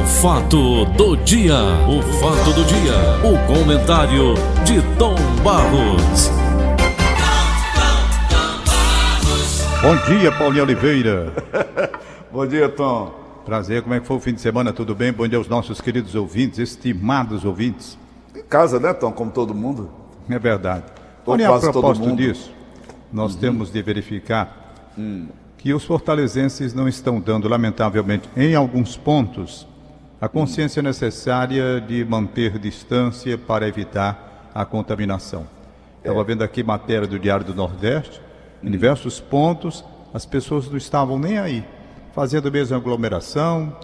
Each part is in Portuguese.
O fato do dia, o fato do dia, o comentário de Tom Barros. Bom dia, Paulinho Oliveira. Bom dia, Tom. Prazer, como é que foi o fim de semana? Tudo bem? Bom dia aos nossos queridos ouvintes, estimados ouvintes. Em casa, né, Tom? Como todo mundo. É verdade. Olha, a propósito disso, nós temos de verificar que os fortalezenses não estão dando, lamentavelmente, em alguns pontos, a consciência necessária de manter distância para evitar a contaminação. Estava vendo aqui matéria do Diário do Nordeste, em diversos pontos, as pessoas não estavam nem aí, fazendo mesmo aglomeração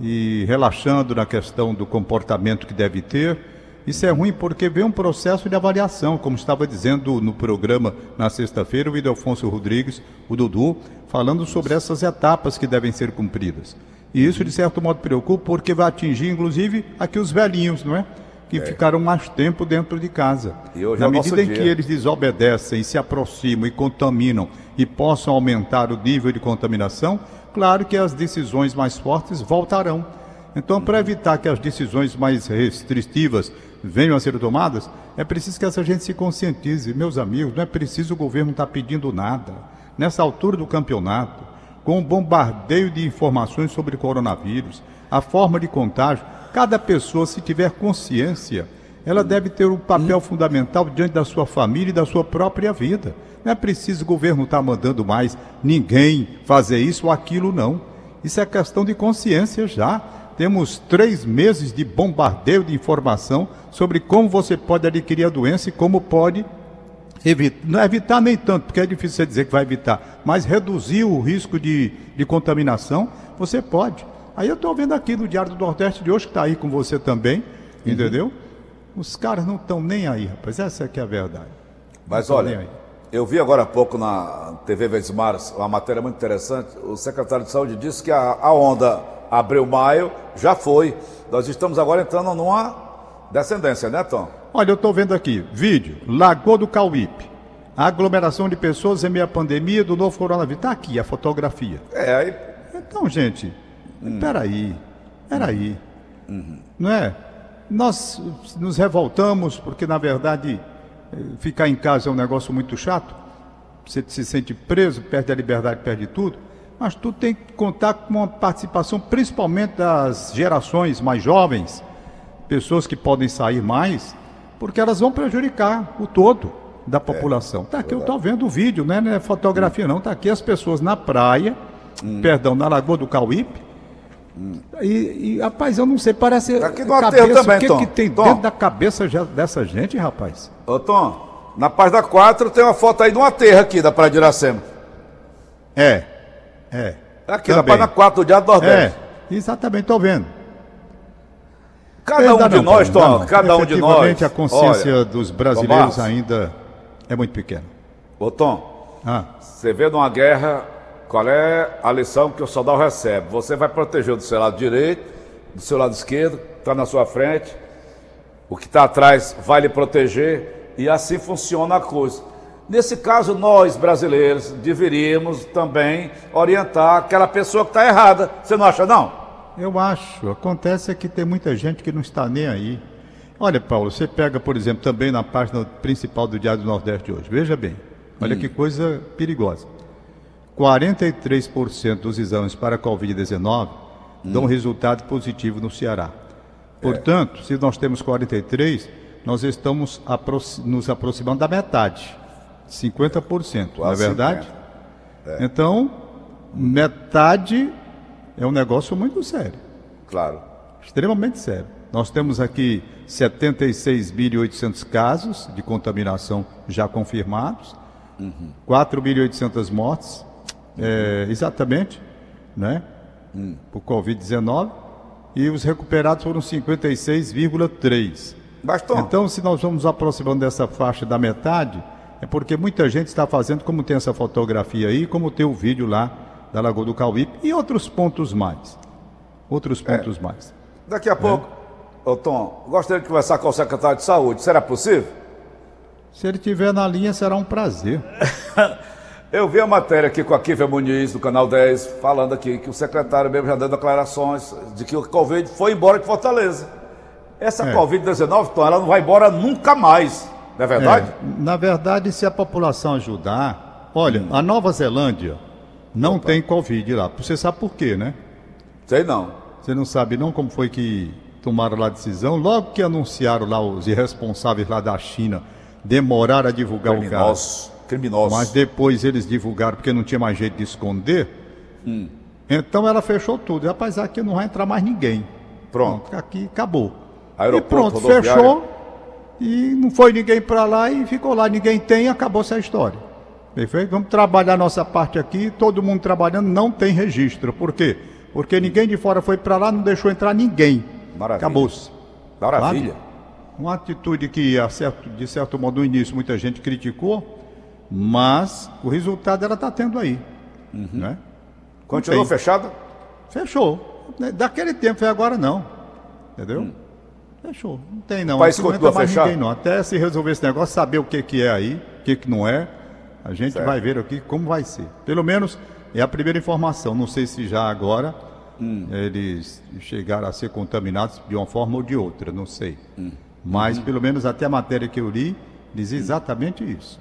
e relaxando na questão do comportamento que deve ter. Isso é ruim porque vem um processo de avaliação, como estava dizendo no programa na sexta-feira o Idelfonso Rodrigues, o Dudu, falando sobre essas etapas que devem ser cumpridas. E isso, de certo modo, preocupa porque vai atingir, inclusive, aqui os velhinhos, não é? Que ficaram mais tempo dentro de casa. Hoje Na é medida em dia. que eles desobedecem, se aproximam e contaminam e possam aumentar o nível de contaminação, claro que as decisões mais fortes voltarão. Então, para evitar que as decisões mais restritivas venham a ser tomadas, é preciso que essa gente se conscientize. Meus amigos, não é preciso o governo estar pedindo nada. Nessa altura do campeonato, com o bombardeio de informações sobre coronavírus, a forma de contágio, cada pessoa, se tiver consciência, ela deve ter um papel fundamental diante da sua família e da sua própria vida. Não é preciso o governo estar mandando mais ninguém fazer isso ou aquilo, não. Isso é questão de consciência já. Temos três meses de bombardeio de informação sobre como você pode adquirir a doença e como pode evitar. Não evitar nem tanto, porque é difícil você dizer que vai evitar, mas reduzir o risco de, de contaminação, você pode. Aí eu estou vendo aqui no Diário do Nordeste de hoje, que está aí com você também, entendeu? Os caras não estão nem aí, rapaz. Essa é que é a verdade. Mas Não olha, eu vi agora há pouco na TV Vesmar uma matéria muito interessante. O secretário de Saúde disse que a, a onda abril-maio já foi. Nós estamos agora entrando numa descendência, né, Tom? Olha, eu estou vendo aqui, vídeo, Lagoa do Cauípe. Aglomeração de pessoas em meio à pandemia do novo coronavírus. Está aqui a fotografia. É, aí. Então, gente, peraí, peraí. Não é? Nós nos revoltamos porque, na verdade, eh, ficar em casa é um negócio muito chato. Você se sente preso, perde a liberdade, perde tudo. Mas tu tem que contar com uma participação, principalmente das gerações mais jovens, pessoas que podem sair mais, porque elas vão prejudicar o todo da população. Tá aqui, eu estou vendo o vídeo, né? não é fotografia não, tá aqui as pessoas na praia, perdão, na Lagoa do Cauípe, e, e, rapaz, eu não sei, parece. Tá aqui no aterro também, o que, Tom. que tem Tom. dentro da cabeça dessa gente, rapaz? Ô, Tom, na página 4 tem uma foto aí de uma terra aqui da Praia de Iracema. É, é. Aqui na Também. página 4 do Diário do Nordeste. É, exatamente, estou vendo. Cada um Dá de não, nós, Tom, não. cada um de nós. A consciência Olha, dos brasileiros Barros. ainda é muito pequena. Ô, Tom, Ah, você vê numa guerra, qual é a lição que o soldado recebe? Você vai proteger do seu lado direito, do seu lado esquerdo, está na sua frente. O que está atrás vai lhe proteger e assim funciona a coisa. Nesse caso, nós brasileiros deveríamos também orientar aquela pessoa que está errada. Você não acha, não? Eu acho. Acontece é que tem muita gente que não está nem aí. Olha, Paulo, você pega, por exemplo, também na página principal do Diário do Nordeste de hoje. Veja bem, olha que coisa perigosa. 43% dos exames para a Covid-19 dão resultado positivo no Ceará. Portanto, se nós temos 43, nós estamos nos aproximando da metade, 50%, não é verdade? Então, metade é um negócio muito sério, Claro. extremamente sério. Nós temos aqui 76.800 casos de contaminação já confirmados, 4.800 mortes, é, exatamente, né? Por Covid-19, e os recuperados foram 56,3. Mas, Tom, Então, se nós vamos aproximando dessa faixa da metade, é porque muita gente está fazendo, como tem essa fotografia aí, como tem o vídeo lá da Lagoa do Cauípe e outros pontos mais. Outros pontos mais. daqui a pouco, ô Tom, gostaria de conversar com o secretário de saúde. Será possível? Se ele estiver na linha, será um prazer. Eu vi a matéria aqui com a Kívia Muniz, do Canal 10, falando aqui que o secretário mesmo já deu declarações de que o Covid foi embora de Fortaleza. Essa É. Covid-19, Tom, ela não vai embora nunca mais. Não é verdade? É, na verdade, se a população ajudar. Olha, a Nova Zelândia não tem Covid lá. Você sabe por quê, né? Sei não. Você não sabe não como foi que tomaram lá a decisão? Logo que anunciaram lá os irresponsáveis lá da China, demoraram a divulgar o caso. Criminosos. Criminosos. Mas depois eles divulgaram porque não tinha mais jeito de esconder. Então ela fechou tudo. Rapaz, aqui não vai entrar mais ninguém. Pronto. Aqui acabou. Aeroporto, e pronto, fechou. E não foi ninguém para lá e ficou lá. Ninguém tem, acabou essa história. Perfeito? Vamos trabalhar nossa parte aqui. Todo mundo trabalhando, não tem registro. Por quê? Porque ninguém de fora foi para lá, não deixou entrar ninguém. Maravilha. Acabou-se. Maravilha. Uma atitude que, a certo- de certo modo, no início muita gente criticou, mas o resultado ela está tendo aí. Né? Continuou fechada? Fechou. Daquele tempo foi agora não. Entendeu? Fechou. Não tem não. O país continua entra mais fechado? ninguém não. Até se resolver esse negócio, saber o que, que é aí, o que, que não é, a gente Certo. vai ver aqui como vai ser. Pelo menos é a primeira informação. Não sei se já agora Hum. eles chegaram a ser contaminados de uma forma ou de outra, não sei. Hum. Mas Uhum. pelo menos até a matéria que eu li diz exatamente isso.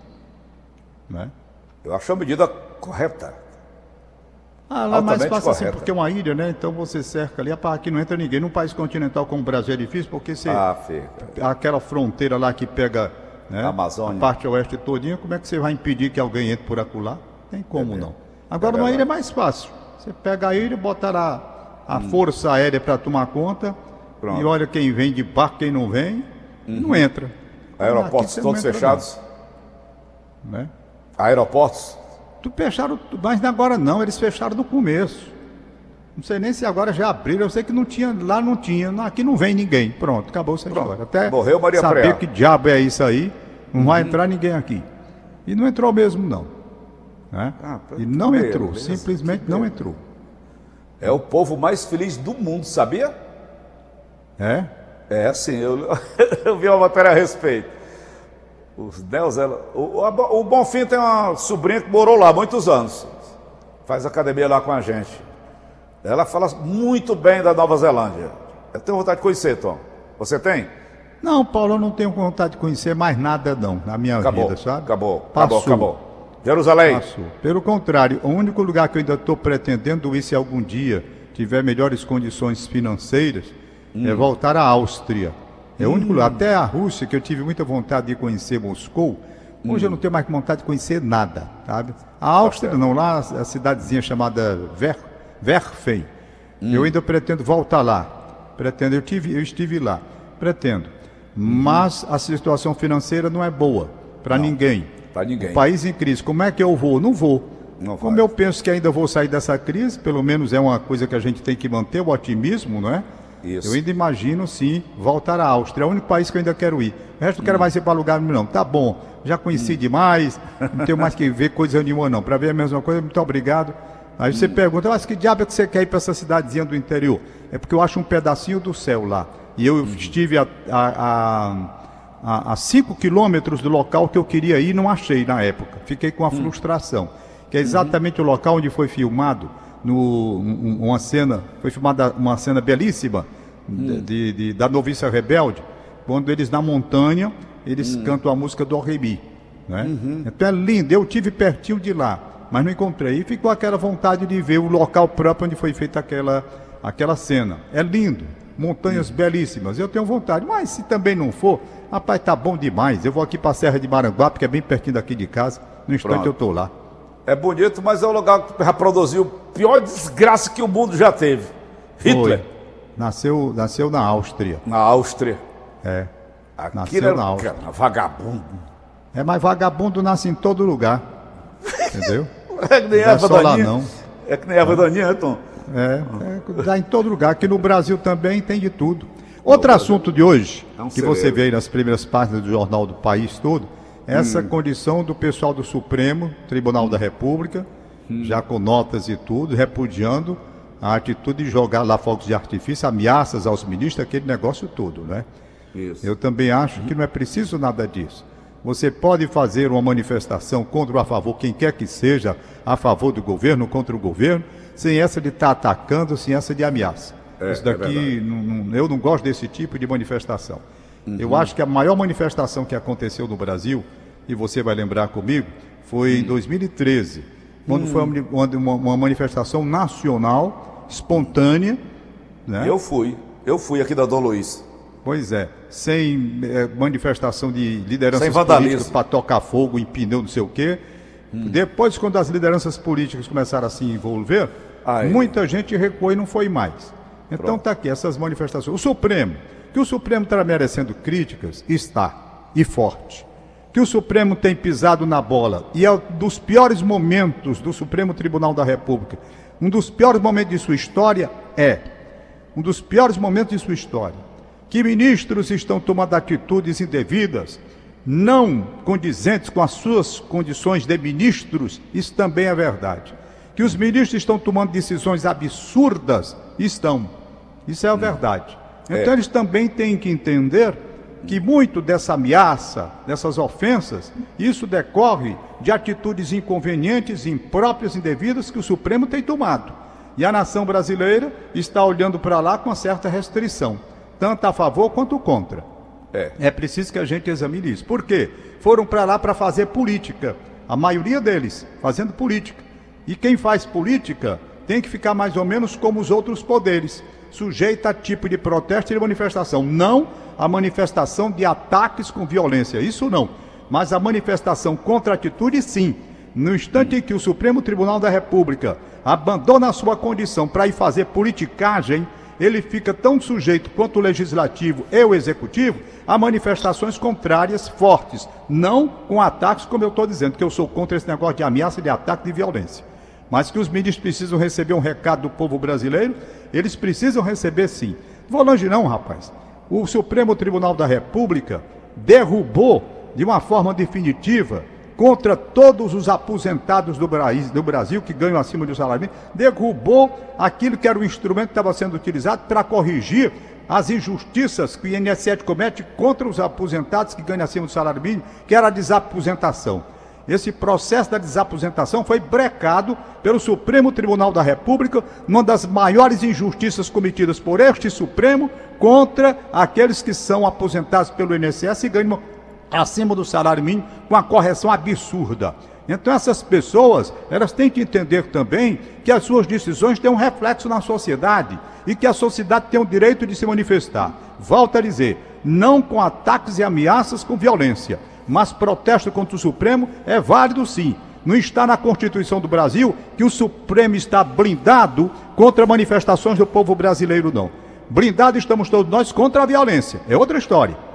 Né? Eu acho a medida correta. Ah, lá mais fácil assim, correta. porque é uma ilha, né? Então você cerca ali, aqui não entra ninguém. Num país continental como o Brasil é difícil, porque você, Ah, fica. aquela fronteira lá que pega né, Amazônia. a parte oeste todinha, como é que você vai impedir que alguém entre por acolá? Tem como É não. Agora É numa ilha é mais fácil. Você pega a ilha, bota lá a Hum. força aérea para tomar conta, Pronto. Uhum. e olha quem vem de barco, quem não vem, não entra. Aeroportos todos fechados? não, né? Aeroportos? Tu fecharam, mas agora não, eles fecharam no começo. Não sei nem se agora já abriram, eu sei que não tinha, lá não tinha, aqui não vem ninguém. Pronto, acabou essa Pronto. história. Até Morreu Maria saber Preá. que diabo é isso aí, não vai entrar ninguém aqui. E não entrou mesmo, não. Né? Ah, e não entrou, beleza. simplesmente não entrou. É o povo mais feliz do mundo, sabia? É? É, sim, eu, eu vi uma matéria a respeito. Os Neuzela, o, o, o Bonfim tem uma sobrinha que morou lá há muitos anos. Faz academia lá com a gente. Ela fala muito bem da Nova Zelândia. Eu tenho vontade de conhecer, Tom. Você tem? Não, Paulo, eu não tenho vontade de conhecer mais nada, não, na minha Acabou. vida, sabe? Acabou. Acabou, Passou. acabou. Jerusalém. Passou. Pelo contrário, o único lugar que eu ainda estou pretendendo ir se algum dia tiver melhores condições financeiras Hum. é voltar à Áustria. É o único lugar. Até a Rússia, que eu tive muita vontade de conhecer Moscou, hoje eu Hum. não tenho mais vontade de conhecer nada, sabe? A Áustria não, lá a cidadezinha chamada Ver, Verfein. Hum. Eu ainda pretendo voltar lá. Pretendo, eu, tive, eu estive lá. Pretendo. Mas a situação financeira não é boa para ninguém. Pra ninguém. O país em crise, como é que eu vou? Não vou. Não como vai. eu penso que ainda vou sair dessa crise, pelo menos é uma coisa que a gente tem que manter, o otimismo, não é? Isso. Eu ainda imagino, sim, voltar à Áustria. É o único país que eu ainda quero ir. O resto não Hum. quero mais ir para lugar nenhum, não. Tá bom, já conheci demais, não tenho mais que ver coisa nenhuma, não. Para ver a mesma coisa, muito obrigado. Aí Hum. você pergunta, mas que diabo é que você quer ir para essa cidadezinha do interior? É porque eu acho um pedacinho do céu lá. E eu Uhum. estive a, a, a, a, a cinco quilômetros do local que eu queria ir e não achei na época. Fiquei com uma Hum. frustração. Que é exatamente o local onde foi filmado no, um- uma cena, foi filmada uma cena belíssima de, de- de- da noviça rebelde, quando eles na montanha, eles cantam a música do Remi. Né? Então é lindo, eu tive pertinho de lá, mas não encontrei. E ficou aquela vontade de ver o local próprio onde foi feita aquela, aquela cena. É lindo, montanhas belíssimas, eu tenho vontade, mas se também não for, rapaz, tá bom demais. Eu vou aqui para a Serra de Maranguape, que é bem pertinho daqui de casa, no instante Pronto. eu estou lá. É bonito, mas é o lugar que já produziu a pior desgraça que o mundo já teve. Hitler, Foi. Nasceu, nasceu na Áustria. na Áustria. É. Aquilo Nasceu era na um Áustria. cara, vagabundo. É, mas vagabundo nasce em todo lugar. Entendeu? É que nem Não é não. É que nem erva daninha, né, Tom? É, é, dá em todo lugar. Aqui no Brasil também tem de tudo. Outro assunto de hoje, É um que você vê aí nas primeiras páginas do jornal do país todo, é essa Hum. condição do pessoal do Supremo Tribunal da República, Hum. já com notas e tudo, repudiando a atitude de jogar lá fogos de artifício, ameaças aos ministros, aquele negócio todo, né? Isso. Eu também acho que não é preciso nada disso. Você pode fazer uma manifestação contra ou a favor, quem quer que seja, a favor do governo, contra o governo, sem essa de estar tá atacando, sem essa de ameaça. É, Isso daqui, é não- não- eu não gosto desse tipo de manifestação. Eu acho que a maior manifestação que aconteceu no Brasil, e você vai lembrar comigo, foi em 2013, quando foi uma, uma- uma manifestação nacional, espontânea, né? Eu fui. Eu fui aqui da Dom Luiz. Pois é, sem eh, manifestação de lideranças Sem políticas para tocar fogo em pneu, não sei o quê. Depois, quando as lideranças políticas começaram a se envolver, Aí. muita gente recuou e não foi mais. Então está aqui essas manifestações. O Supremo, que o Supremo está merecendo críticas, está, e forte. Que o Supremo tem pisado na bola, e é um dos piores momentos do Supremo Tribunal da República, um dos piores momentos de sua história é um dos piores momentos de sua história. Que ministros estão tomando atitudes indevidas, não condizentes com as suas condições de ministros, isso também é verdade. Que os ministros estão tomando decisões absurdas, estão. Isso é a verdade. Então eles também têm que entender que muito dessa ameaça, dessas ofensas, isso decorre de atitudes inconvenientes, impróprias, indevidas que o Supremo tem tomado. E a nação brasileira está olhando para lá com certa restrição, tanto a favor quanto contra. É. É preciso que a gente examine isso. Por quê? Foram para lá para fazer política. A maioria deles fazendo política. E quem faz política tem que ficar mais ou menos como os outros poderes, sujeita a tipo de protesto e de manifestação. Não a manifestação de ataques com violência. Isso não. Mas a manifestação contra a atitude, sim. No instante em que o Supremo Tribunal da República abandona a sua condição para ir fazer politicagem, ele fica tão sujeito quanto o legislativo e o executivo a manifestações contrárias fortes, não com ataques, como eu estou dizendo, que eu sou contra esse negócio de ameaça, de ataque, de violência. Mas que os ministros precisam receber um recado do povo brasileiro, eles precisam receber sim. Vou longe não, rapaz. O Supremo Tribunal da República derrubou de uma forma definitiva contra todos os aposentados do Brasil, do Brasil que ganham acima do salário mínimo, derrubou aquilo que era o instrumento que estava sendo utilizado para corrigir as injustiças que o INSS comete contra os aposentados que ganham acima do salário mínimo, que era a desaposentação. Esse processo da desaposentação foi brecado pelo Supremo Tribunal da República, uma das maiores injustiças cometidas por este Supremo contra aqueles que são aposentados pelo INSS e ganham acima do salário mínimo com uma correção absurda. Então essas pessoas, elas têm que entender também que as suas decisões têm um reflexo na sociedade e que a sociedade tem o direito de se manifestar. Volto a dizer, não com ataques e ameaças com violência, mas protesto contra o Supremo é válido sim. Não está na Constituição do Brasil que o Supremo está blindado contra manifestações do povo brasileiro, não. Blindado estamos todos nós contra a violência, é outra história.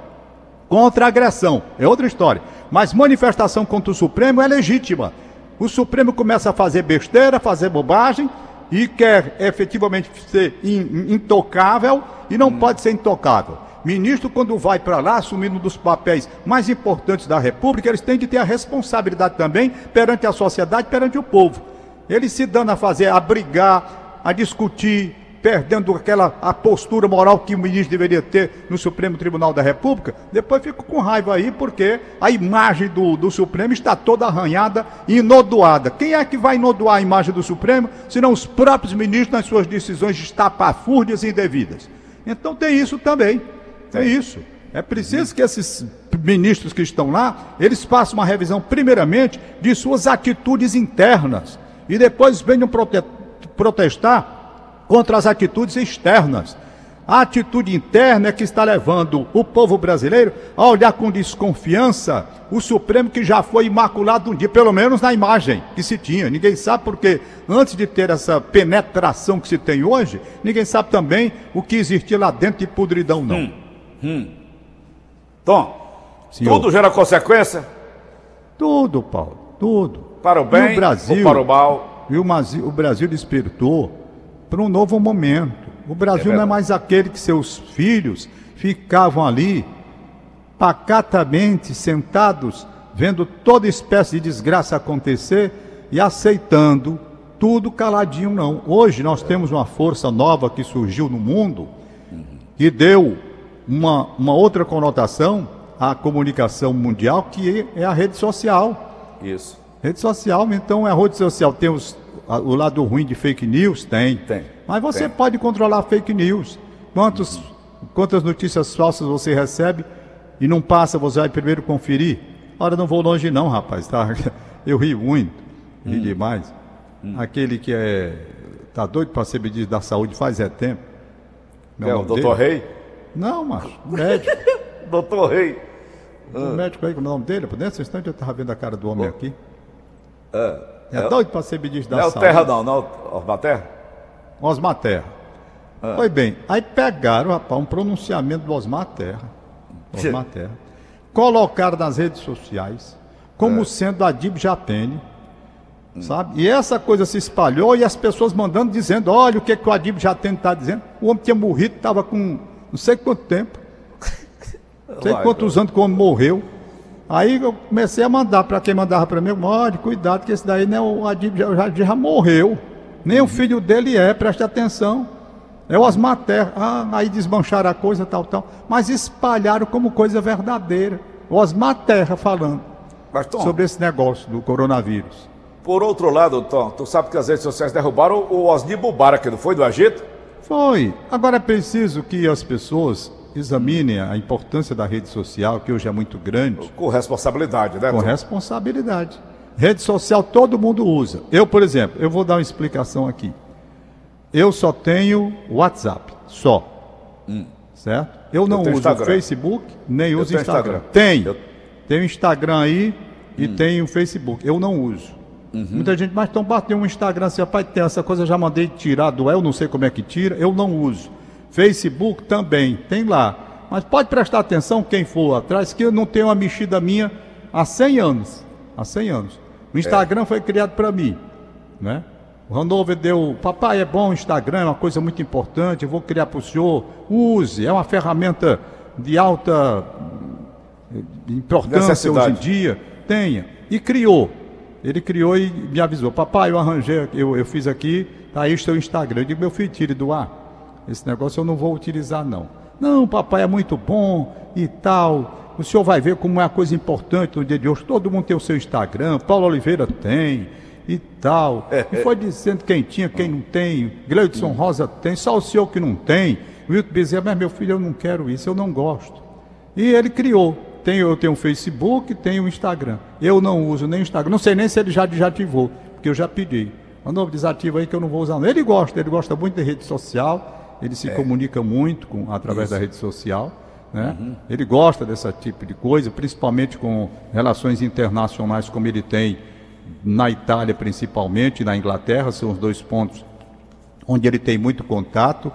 Contra a agressão, é outra história. Mas manifestação contra o Supremo é legítima. O Supremo começa a fazer besteira, fazer bobagem e quer efetivamente ser in- intocável e não pode ser intocável. Ministro, quando vai para lá, assumindo um dos papéis mais importantes da República, eles têm de ter a responsabilidade também perante a sociedade, perante o povo. Eles se dando a fazer, a brigar, a discutir, perdendo aquela a postura moral que o ministro deveria ter no Supremo Tribunal da República, depois fico com raiva aí porque a imagem do, do Supremo está toda arranhada e inodoada. Quem é que vai inodoar a imagem do Supremo, senão os próprios ministros nas suas decisões estapafúrdias e indevidas? Então tem isso também, tem isso. É preciso que esses ministros que estão lá, eles façam uma revisão, primeiramente, de suas atitudes internas e depois venham prote- protestar contra as atitudes externas. A atitude interna é que está levando o povo brasileiro a olhar com desconfiança o Supremo que já foi imaculado um dia, pelo menos na imagem que se tinha. Ninguém sabe porque, antes de ter essa penetração que se tem hoje, ninguém sabe também o que existia lá dentro de podridão, não. Tom, Senhor. tudo gera consequência Tudo, Paulo, tudo. para o E bem o Brasil, ou para o mal. E o Brasil despertou para um novo momento. O Brasil não é mais aquele que seus filhos ficavam ali pacatamente sentados, vendo toda espécie de desgraça acontecer e aceitando tudo caladinho, não. Hoje nós temos uma força nova que surgiu no mundo que deu uma, uma outra conotação a comunicação mundial, que é a rede social. Isso. Rede social, então a rede social tem os, o lado ruim de fake news? Tem. Tem. Mas você Tem. pode controlar fake news. Quantos, quantas notícias falsas você recebe e não passa, você vai primeiro conferir? Ora, não vou longe não, rapaz, tá? Eu ri muito, ri demais. Aquele que é tá doido para ser ministro da saúde faz é tempo. Meu É o doutor? Rei? Não, macho, médico. Doutor Rei. O médico aí, como é o nome dele? Nesse instante eu estava vendo a cara do homem aqui. É, é- doido para ser ministro Não da é o saúde. Terra não, não é o Osmar Terra? Osmar Terra. Foi bem, aí pegaram, rapaz, um pronunciamento do Osmar Terra. Osmar Terra. Colocaram nas redes sociais como sendo Adib Japene. Sabe? E essa coisa se espalhou e as pessoas mandando dizendo: olha o que, que o Adib Japene está dizendo. O homem tinha morrido, estava com não sei quanto tempo. Não sei Vai, quantos anos que o homem morreu. Aí eu comecei a mandar para quem mandava para mim, olha, cuidado que esse daí não é o Adib, já, já, morreu. Nem o filho dele é, preste atenção. É o Osmar Terra. Ah, aí desmancharam a coisa, tal, tal. Mas espalharam como coisa verdadeira. O Osmar Terra falando Tom, sobre esse negócio do coronavírus. por outro lado, Tom, tu sabe que as redes sociais derrubaram o Osni Mubarak, não foi, do Egito? Foi. Agora é preciso que as pessoas examinem a importância da rede social, que hoje é muito grande. Com responsabilidade, né, Com responsabilidade. Rede social todo mundo usa. Eu, por exemplo, eu vou dar uma explicação aqui. Eu só tenho WhatsApp, só. Certo? Eu não tenho uso Instagram. Facebook, nem uso tenho Instagram. Instagram. Tem. Eu- Tem o Instagram aí e tem o Facebook. Eu não uso. Muita gente, mas então bateu um Instagram assim, rapaz, tem essa coisa, eu já mandei tirar do eu não sei como é que tira, eu não uso. Facebook também, tem lá. Mas pode prestar atenção quem for atrás, que eu não tenho uma mexida minha há 100 anos. Há 100 anos. O Instagram foi criado para mim, né? O Hanover deu, papai, é bom o Instagram, é uma coisa muito importante, eu vou criar para o senhor, use, é uma ferramenta de alta importância hoje em dia, tenha. E criou. Ele criou e me avisou, papai, eu arranjei, eu, eu fiz aqui, tá aí o seu Instagram. Eu digo, meu filho, tire do ar. Esse negócio eu não vou utilizar, não. Não, papai, é muito bom e tal. O senhor vai ver como é uma coisa importante no dia de hoje. Todo mundo tem o seu Instagram, Paulo Oliveira tem e tal. E foi dizendo quem tinha, quem não tem. Gleudson Rosa tem, só o senhor que não tem. Wilton Bezerra, mas meu filho, eu não quero isso, eu não gosto. E ele criou. Tem, eu tenho o Facebook, tenho o Instagram. Eu não uso nem o Instagram. Não sei nem se ele já desativou, porque eu já pedi. Mas não, desativa aí que eu não vou usar. Ele gosta, ele gosta muito de rede social, ele se comunica muito com, através da rede social. Né? Ele gosta desse tipo de coisa, principalmente com relações internacionais, como ele tem na Itália, principalmente, na Inglaterra, são os dois pontos onde ele tem muito contato,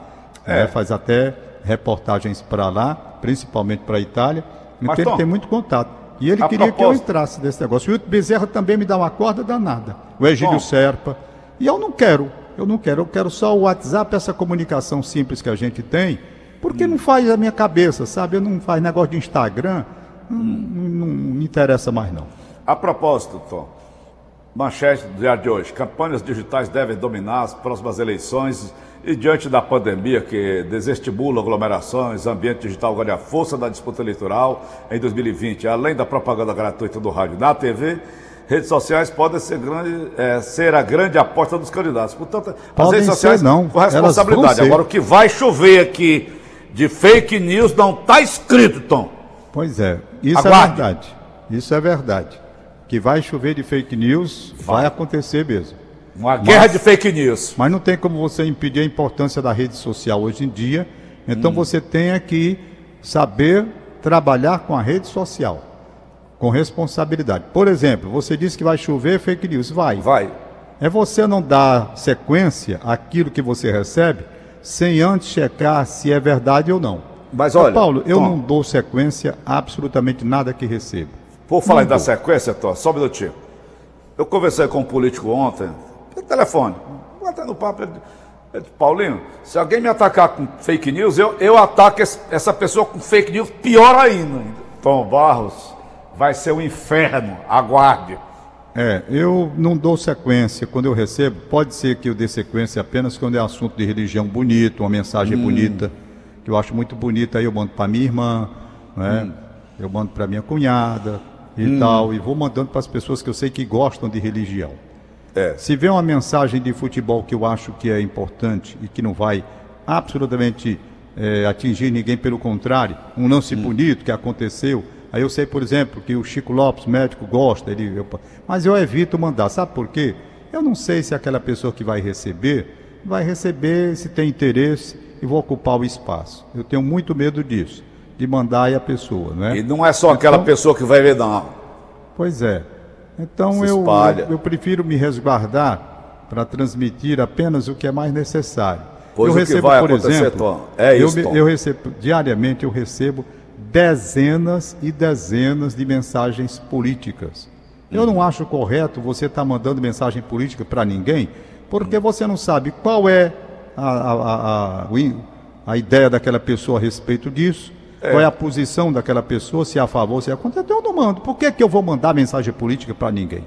né, faz até reportagens para lá, principalmente para a Itália. Então ele tem muito contato. E ele queria que eu entrasse nesse negócio. O Wilton Bezerra também me dá uma corda danada. O Egílio. Serpa. E eu não quero. Eu não quero. Eu quero só o WhatsApp, essa comunicação simples que a gente tem, porque não faz a minha cabeça, sabe? Eu não faz negócio de Instagram. Não, não me interessa mais, não. A propósito, Tom, manchete do dia de hoje: campanhas digitais devem dominar as próximas eleições e diante da pandemia que desestimula aglomerações, ambiente digital ganha força na disputa eleitoral em 2020, além da propaganda gratuita do rádio na TV. Redes sociais podem ser, grande, eh, ser a grande aposta dos candidatos. Portanto, as Podem redes ser, sociais não. com responsabilidade. ser. Agora, o que vai chover aqui de fake news não está escrito, Tom. Pois é, isso Aguarde. é verdade. Isso é verdade. Que vai chover de fake news, vai, acontecer mesmo. Uma guerra de fake news. Mas não tem como você impedir a importância da rede social hoje em dia. Então você tem que saber trabalhar com a rede social, com responsabilidade. Por exemplo, você disse que vai chover fake news. Vai. Vai. É você não dar sequência àquilo que você recebe sem antes checar se é verdade ou não. Mas olha, Paulo, eu Tom. não dou sequência a absolutamente nada que recebo. Por falar dar sequência, Tom, só um minutinho. Eu conversei com um político ontem, pelo telefone, batendo papo. Ele Paulinho, se alguém me atacar com fake news, eu, eu ataco esse- essa pessoa com fake news pior ainda. Tom Barros, vai ser um inferno, aguarde. É, eu não dou sequência quando eu recebo. Pode ser que eu dê sequência apenas quando é assunto de religião bonito, uma mensagem bonita, que eu acho muito bonita, aí eu mando para minha irmã, né? Eu mando para minha cunhada e tal, e vou mandando para as pessoas que eu sei que gostam de religião. É. Se vê uma mensagem de futebol que eu acho que é importante e que não vai absolutamente eh, atingir ninguém, pelo contrário, um lance bonito que aconteceu. Aí eu sei, por exemplo, que o Chico Lopes, médico, gosta, ele, eu- mas eu evito mandar. Sabe por quê? Eu não sei se aquela pessoa que vai receber vai receber, se tem interesse e vou ocupar o espaço. Eu tenho muito medo disso, de mandar aí a pessoa, né? E não é só aquela Então- pessoa que vai ver, não. Pois é. Então eu, eu, eu prefiro me resguardar para transmitir apenas o que é mais necessário. Pois eu o que vai acontecer, Tom, é eu, isso, Tom. eu recebo diariamente eu recebo dezenas e dezenas de mensagens políticas. Eu Uhum. não acho correto você estar mandando mensagem política para ninguém, porque você não sabe qual é a, a, a, a- ideia daquela pessoa a respeito disso, qual é a posição daquela pessoa, se é a favor, se é contra. Então eu não mando. Por que, que eu vou mandar mensagem política para ninguém?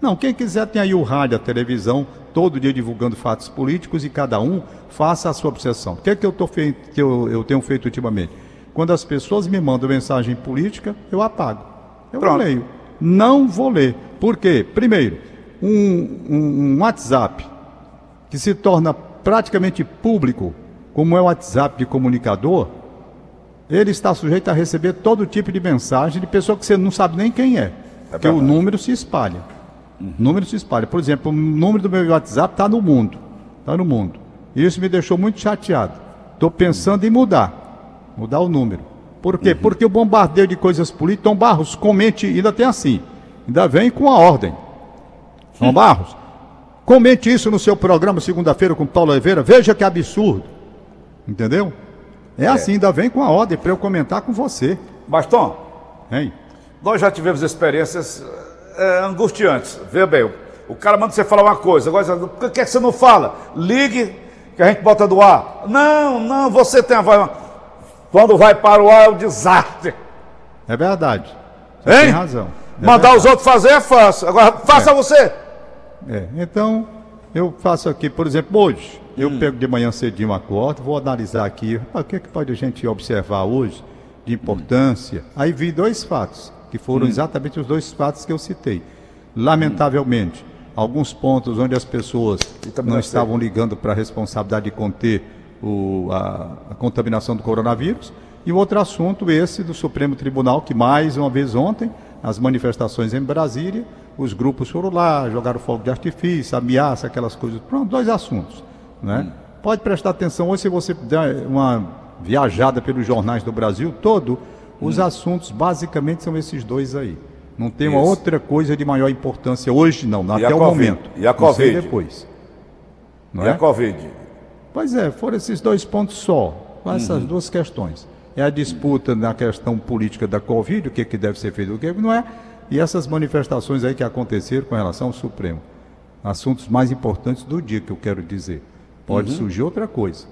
Não, quem quiser tem aí o rádio, a televisão, todo dia divulgando fatos políticos e cada um faça a sua obsessão. O que é que eu, tô fei- que eu, eu tenho feito ultimamente? Quando as pessoas me mandam mensagem política, eu apago. Eu não Pronto. leio. Não vou ler. Por quê? Primeiro, um, um- um WhatsApp que se torna praticamente público, como é o WhatsApp de comunicador, ele está sujeito a receber todo tipo de mensagem de pessoa que você não sabe nem quem é. porque o número se espalha. O número se espalha. Por exemplo, o número do meu WhatsApp está no mundo. Está no mundo. E isso me deixou muito chateado. Estou pensando em mudar. Mudar o número. Por quê? Porque o bombardeio de coisas políticas. Tom Barros, comente, ainda tem assim. Ainda vem com a ordem. Tom Barros, comente isso no seu programa segunda-feira com Paulo Oliveira. Veja que absurdo. Entendeu? É, assim, ainda vem com a ordem para eu comentar com você. Mas, Tom, Hein? nós já tivemos experiências é, angustiantes. Vê bem, o, o cara manda você falar uma coisa, agora por que, é que você não fala? Ligue que a gente bota do ar. Não, não, você tem a voz. Quando vai para o ar é um desastre. É verdade. Você Hein? tem razão. É Mandar verdade. os outros fazer é fácil. Agora faça você. É, então, eu faço aqui, por exemplo, hoje, eu Hum. pego de manhã cedinho uma corda, vou analisar aqui, ah, o que, é que pode a gente observar hoje de importância. Aí vi dois fatos, que Hum. foram exatamente os dois fatos que eu citei. Lamentavelmente, alguns pontos onde as pessoas não estavam ligando para a responsabilidade de conter o- a, a contaminação do coronavírus, e o outro assunto, esse do Supremo Tribunal, que mais uma vez ontem, as manifestações em Brasília, os grupos foram lá, jogaram fogo de artifício, ameaça, aquelas coisas. Pronto, dois assuntos. Né? Pode prestar atenção hoje, se você der uma viajada pelos jornais do Brasil todo, os assuntos basicamente são esses dois aí. Não tem uma Isso. outra coisa de maior importância hoje, não, E até o Covid? momento. E a Covid? depois. Não E é? a Covid? Pois é, foram esses dois pontos só, essas Uhum. duas questões. É a disputa na questão política da Covid, o que, que deve ser feito, o que não é, e essas manifestações aí que aconteceram com relação ao Supremo. Assuntos mais importantes do dia, que eu quero dizer. Pode Uhum. surgir outra coisa.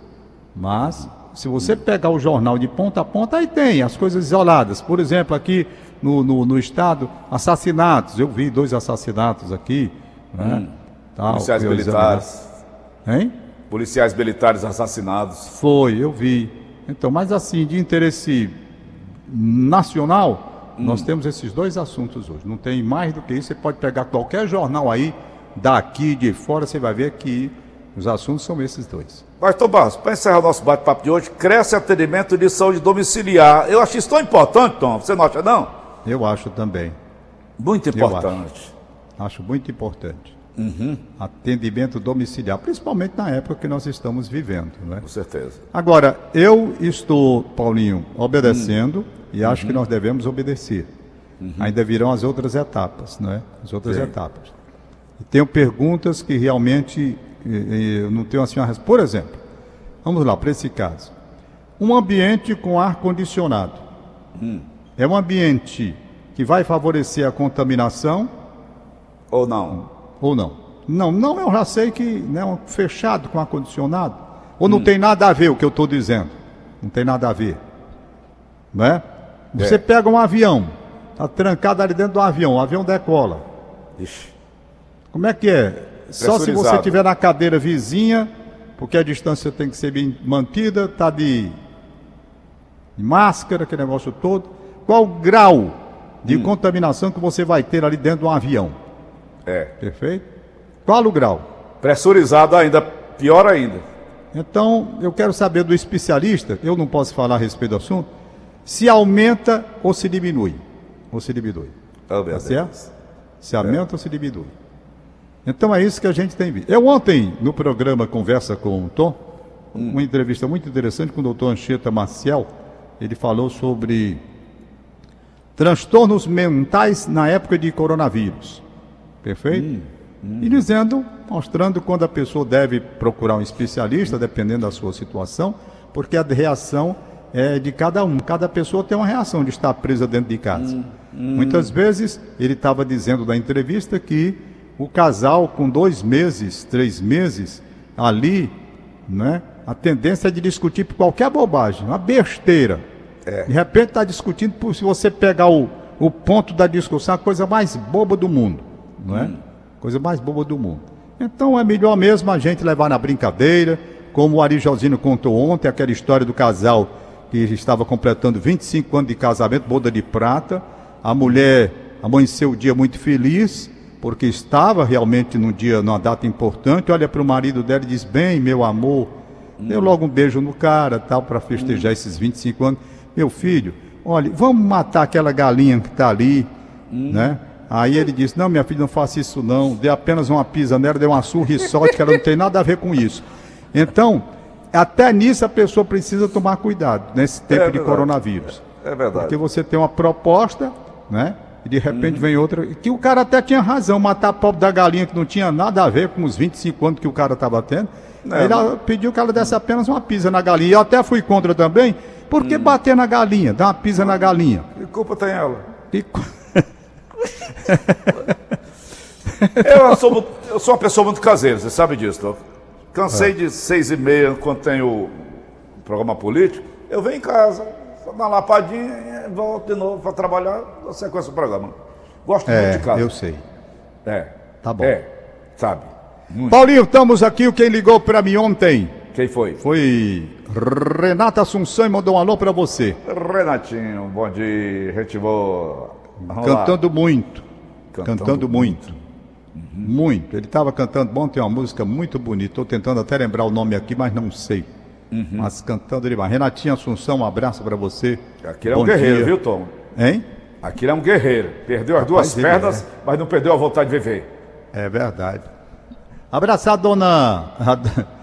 Mas, se você pegar o jornal de ponta a ponta, aí tem as coisas isoladas. Por exemplo, aqui no, no, no estado, assassinatos. Eu vi dois assassinatos aqui. Né? Tal, Hum. Policiais eu militares. Hein? Policiais militares assassinados. Foi, eu vi. Então, mas assim, de interesse nacional, nós temos esses dois assuntos hoje. Não tem mais do que isso. Você pode pegar qualquer jornal aí, daqui, de fora, você vai ver que os assuntos são esses dois. Mas, Tom Barros, para encerrar o nosso bate-papo de hoje, cresce atendimento de saúde domiciliar. Eu acho isso tão importante, Tom. Você não acha, não? Eu acho também. Muito acho. importante. Acho muito importante. Atendimento domiciliar, principalmente na época que nós estamos vivendo. Né? Com certeza. Agora, eu estou, Paulinho, obedecendo e acho que nós devemos obedecer. Ainda virão as outras etapas, não é? As outras Sim. etapas. E tenho perguntas que realmente eh, eh, eu não tenho assim uma resposta. Por exemplo, vamos lá, para esse caso. Um ambiente com ar-condicionado. É um ambiente que vai favorecer a contaminação Ou não? Ou não? Não, não, eu já sei que né, um fechado com ar-condicionado. Ou não tem nada a ver o que eu estou dizendo? Não tem nada a ver. Né? Você É. pega um avião, está trancado ali dentro do avião, o avião decola. Ixi. Como é que é? Só se você estiver na cadeira vizinha, porque a distância tem que ser bem mantida, está de, máscara, aquele negócio todo. qual o grau de contaminação que você vai ter ali dentro de um avião. É. Perfeito? Qual o grau? Pressurizado ainda, pior ainda. Então, eu quero saber do especialista, eu não posso falar a respeito do assunto, se aumenta ou se diminui. Ou se diminui. Oh, meu Tá certo? Se aumenta ou se diminui. Então é isso que a gente tem visto. Eu ontem, no programa Conversa com o Tom, uma entrevista muito interessante com o doutor Anchieta Maciel, ele falou sobre transtornos mentais na época de coronavírus. Perfeito? E dizendo, mostrando quando a pessoa deve procurar um especialista, dependendo da sua situação, porque a reação é de cada um. Cada pessoa tem uma reação de estar presa dentro de casa. Muitas vezes, ele estava dizendo na entrevista que o casal com dois meses, três meses, ali, né, a tendência é de discutir por qualquer bobagem, uma besteira. De repente está discutindo, por, se você pegar o, o ponto da discussão, a coisa mais boba do mundo, não é? Coisa mais boba do mundo. Então é melhor mesmo a gente levar na brincadeira, como o Ari Josino contou ontem, aquela história do casal que estava completando 25 anos de casamento, boda de prata. A mulher amanheceu o dia muito feliz, porque estava realmente num dia, numa data importante. Olha para o marido dela e diz: Bem, meu amor, deu logo um beijo no cara, tal, para festejar esses 25 anos. Meu filho, olha, vamos matar aquela galinha que está ali, né? Aí ele disse: Não, minha filha, não faça isso não. Dê apenas uma pisa nela, dê uma surra e solte, que ela não tem nada a ver com isso. Então, até nisso a pessoa precisa tomar cuidado nesse tempo de verdade. coronavírus. É verdade. Porque você tem uma proposta, né? E de repente vem outra. Que o cara até tinha razão, matar a pobre da galinha que não tinha nada a ver com os 25 anos que o cara estava tendo. Não, Aí ela pediu que ela desse apenas uma pisa na galinha. Eu até fui contra também. Por que bater na galinha? Dar uma pisa na galinha. Que culpa tem ela? E Eu sou, eu sou uma pessoa muito caseira, você sabe disso, não? Cansei É. de seis e meia, quando tem o programa político, eu venho em casa, uma lapadinha e volto de novo para trabalhar na sequência do programa. Gosto muito É, de casa. eu sei. É. Tá bom. É, sabe? Muito. Paulinho, estamos aqui. Quem ligou para mim ontem Quem foi? foi Renata Assunção e mandou um alô para você. Renatinho, bom dia, gente boa. Cantando muito. Cantando Cantando, muito. Muito. Ele estava cantando bom, tem uma música muito bonita. Estou tentando até lembrar o nome aqui, mas não sei. Uhum. Mas cantando demais. Renatinha Assunção, um abraço para você. Aquele é um Bom guerreiro, dia. viu, Tom? Hein? Aquele é um guerreiro. Perdeu as duas ele pernas, mas não perdeu a vontade de viver. É verdade. Abraçar a dona.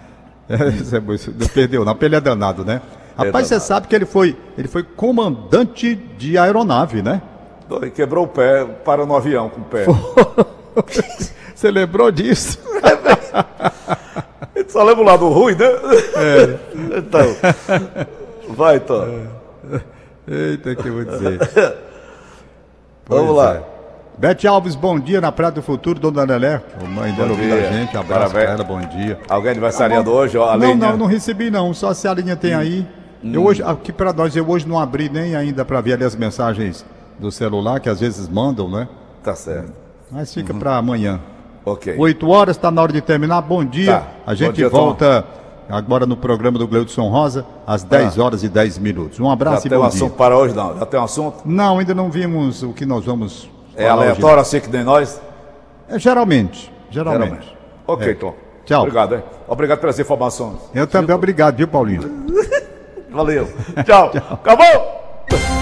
É isso não perdeu, não, ele é danado, né? Rapaz, você danado. sabe que ele foi, ele foi comandante de aeronave, né? E quebrou o pé, parou no avião com o pé. Você lembrou disso? Só lembra o lado ruim, né? É. Então, vai, Tom. Eita, que eu vou dizer. Vamos Pois lá. é. Bete Alves, bom dia na Praia do Futuro, Dona Lelé. A mãe dela ouvindo a gente, abraço Parabéns. ela, bom dia. Alguém aniversariando hoje, ó, a não, Linha? não, não recebi não, só se a linha tem aí. Hum. Eu hoje, aqui para nós, eu hoje não abri nem ainda para ver ali as mensagens do celular, que às vezes mandam, né? Tá certo. Mas Uhum. fica para amanhã. Ok. 8 horas, está na hora de terminar. Bom dia. Tá. A gente dia, Tom. volta agora no programa do Gleudson Rosa, às 10 horas e 10 minutos. Um Já abraço tem e um bom dia. assunto para hoje, não? Já tem um assunto? Não, ainda não vimos o que nós vamos É hoje. aleatório, assim que nem nós? É, geralmente, geralmente. Geralmente. Ok, É. Tom. Tchau. Obrigado, hein? Obrigado pelas informações. Eu também, obrigado, viu, Paulinho? Valeu. Tchau. Acabou!